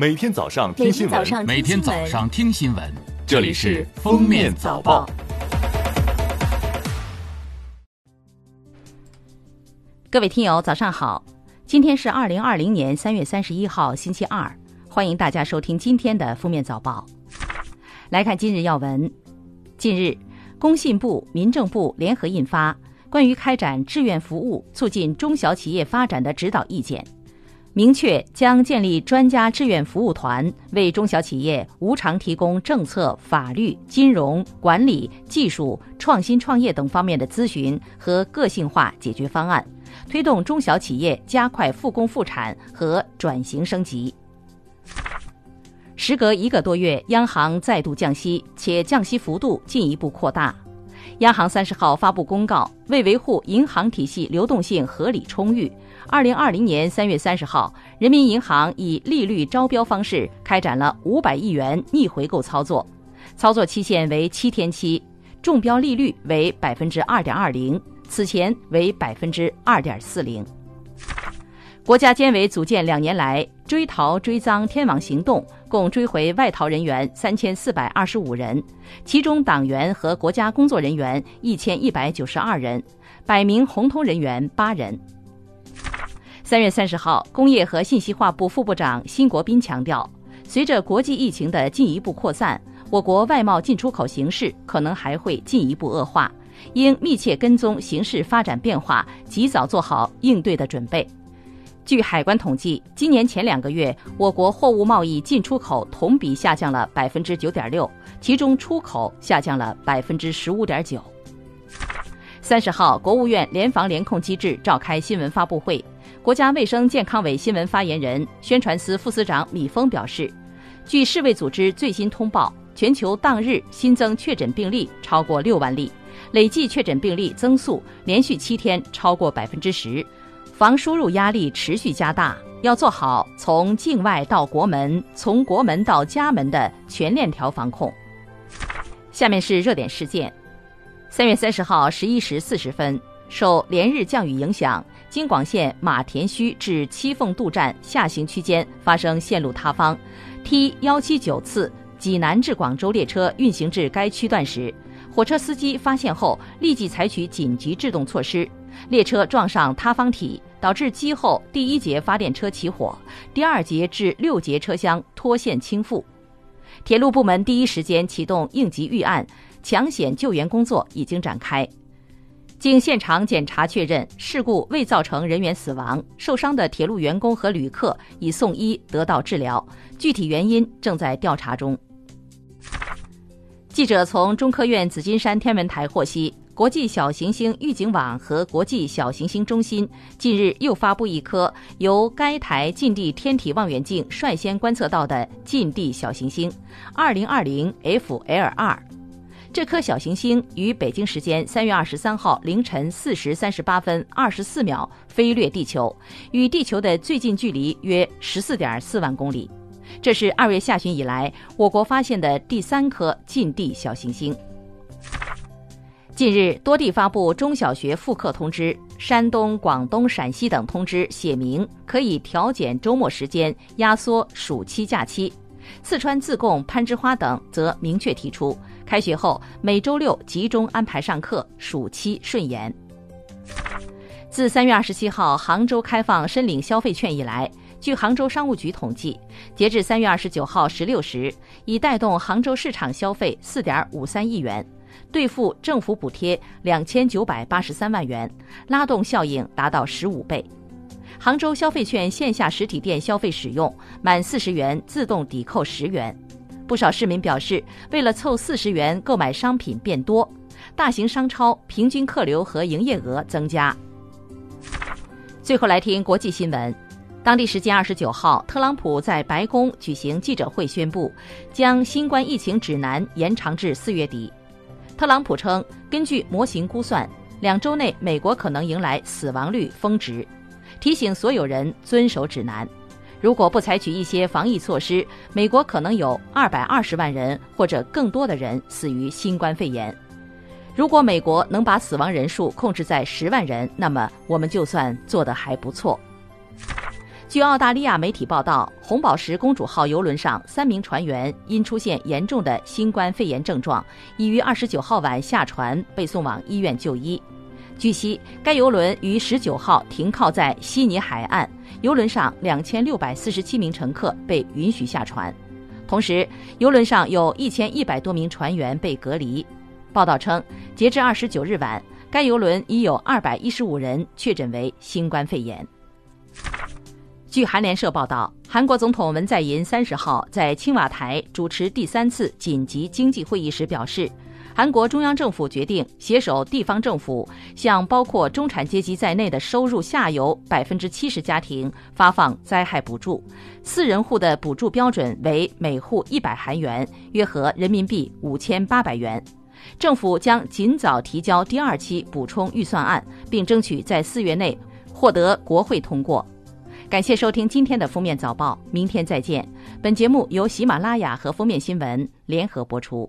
每天早上听新闻，每天早上听新闻，这里是《封面早报》。各位听友，早上好！今天是二零二零年三月三十一号，星期二，欢迎大家收听今天的《封面早报》。来看今日要闻：近日，工信部、民政部联合印发《关于开展志愿服务促进中小企业发展的指导意见》。明确将建立专家志愿服务团，为中小企业无偿提供政策、法律、金融、管理、技术、创新创业等方面的咨询和个性化解决方案，推动中小企业加快复工复产和转型升级。时隔一个多月，央行再度降息，且降息幅度进一步扩大。央行三十号发布公告，为维护银行体系流动性合理充裕。二零二零年三月三十号，人民银行以利率招标方式开展了五百亿元逆回购操作，操作期限为七天期，中标利率为百分之二点二零，此前为百分之二点四零。国家监委组建两年来，追逃追赃天网行动共追回外逃人员三千四百二十五人，其中党员和国家工作人员一千一百九十二人，百名红通人员八人。三月三十号，工业和信息化部副部长辛国斌强调，随着国际疫情的进一步扩散，我国外贸进出口形势可能还会进一步恶化，应密切跟踪形势发展变化，及早做好应对的准备。据海关统计，今年前两个月，我国货物贸易进出口同比下降了百分之九点六，其中出口下降了百分之十五点九。三十号，国务院联防联控机制召开新闻发布会。国家卫生健康委新闻发言人、宣传司副司长米峰表示，据世卫组织最新通报，全球当日新增确诊病例超过六万例，累计确诊病例增速连续七天超过百分之十，防输入压力持续加大，要做好从境外到国门、从国门到家门的全链条防控。下面是热点事件：三月三十号十一时四十分。受连日降雨影响，京广线马田圩至七凤渡站下行区间发生线路塌方。T 幺七九次济南至广州列车运行至该区段时，火车司机发现后立即采取紧急制动措施，列车撞上塌方体，导致机后第一节发电车起火，第二节至六节车厢脱线倾覆。铁路部门第一时间启动应急预案，抢险救援工作已经展开。经现场检查确认，事故未造成人员死亡，受伤的铁路员工和旅客已送医得到治疗，具体原因正在调查中。记者从中科院紫金山天文台获悉，国际小行星预警网和国际小行星中心近日又发布一颗由该台近地天体望远镜率先观测到的近地小行星——二零二零 FL 二。这颗小行星于北京时间三月二十三号凌晨四时三十八分二十四秒飞掠地球，与地球的最近距离约十四点四万公里。这是二月下旬以来我国发现的第三颗近地小行星。近日，多地发布中小学复课通知，山东、广东、陕西等通知写明可以调减周末时间，压缩暑期假期。四川自贡、攀枝花等则明确提出，开学后每周六集中安排上课，暑期顺延。自三月二十七号杭州开放申领消费券以来，据杭州商务局统计，截至三月二十九号十六时，已带动杭州市场消费四点五三亿元，兑付政府补贴两千九百八十三万元，拉动效应达到十五倍。杭州消费券线下实体店消费使用满四十元自动抵扣十元，不少市民表示，为了凑四十元购买商品变多，大型商超平均客流和营业额增加。最后来听国际新闻，当地时间二十九号，特朗普在白宫举行记者会宣布，将新冠疫情指南延长至四月底。特朗普称，根据模型估算，两周内美国可能迎来死亡率峰值。提醒所有人遵守指南，如果不采取一些防疫措施，美国可能有二百二十万人或者更多的人死于新冠肺炎。如果美国能把死亡人数控制在十万人，那么我们就算做得还不错。据澳大利亚媒体报道，红宝石公主号游轮上三名船员因出现严重的新冠肺炎症状，已于二十九号晚下船，被送往医院就医。据悉，该邮轮于十九号停靠在悉尼海岸，邮轮上两千六百四十七名乘客被允许下船。同时，邮轮上有一千一百多名船员被隔离。报道称，截至二十九日晚，该邮轮已有二百一十五人确诊为新冠肺炎。据韩联社报道，韩国总统文在寅三十号在青瓦台主持第三次紧急经济会议时表示，韩国中央政府决定携手地方政府，向包括中产阶级在内的收入下游百分之七十家庭发放灾害补助。四人户的补助标准为每户一百韩元，约合人民币五千八百元。政府将尽早提交第二期补充预算案，并争取在四月内获得国会通过。感谢收听今天的封面早报，明天再见。本节目由喜马拉雅和封面新闻联合播出。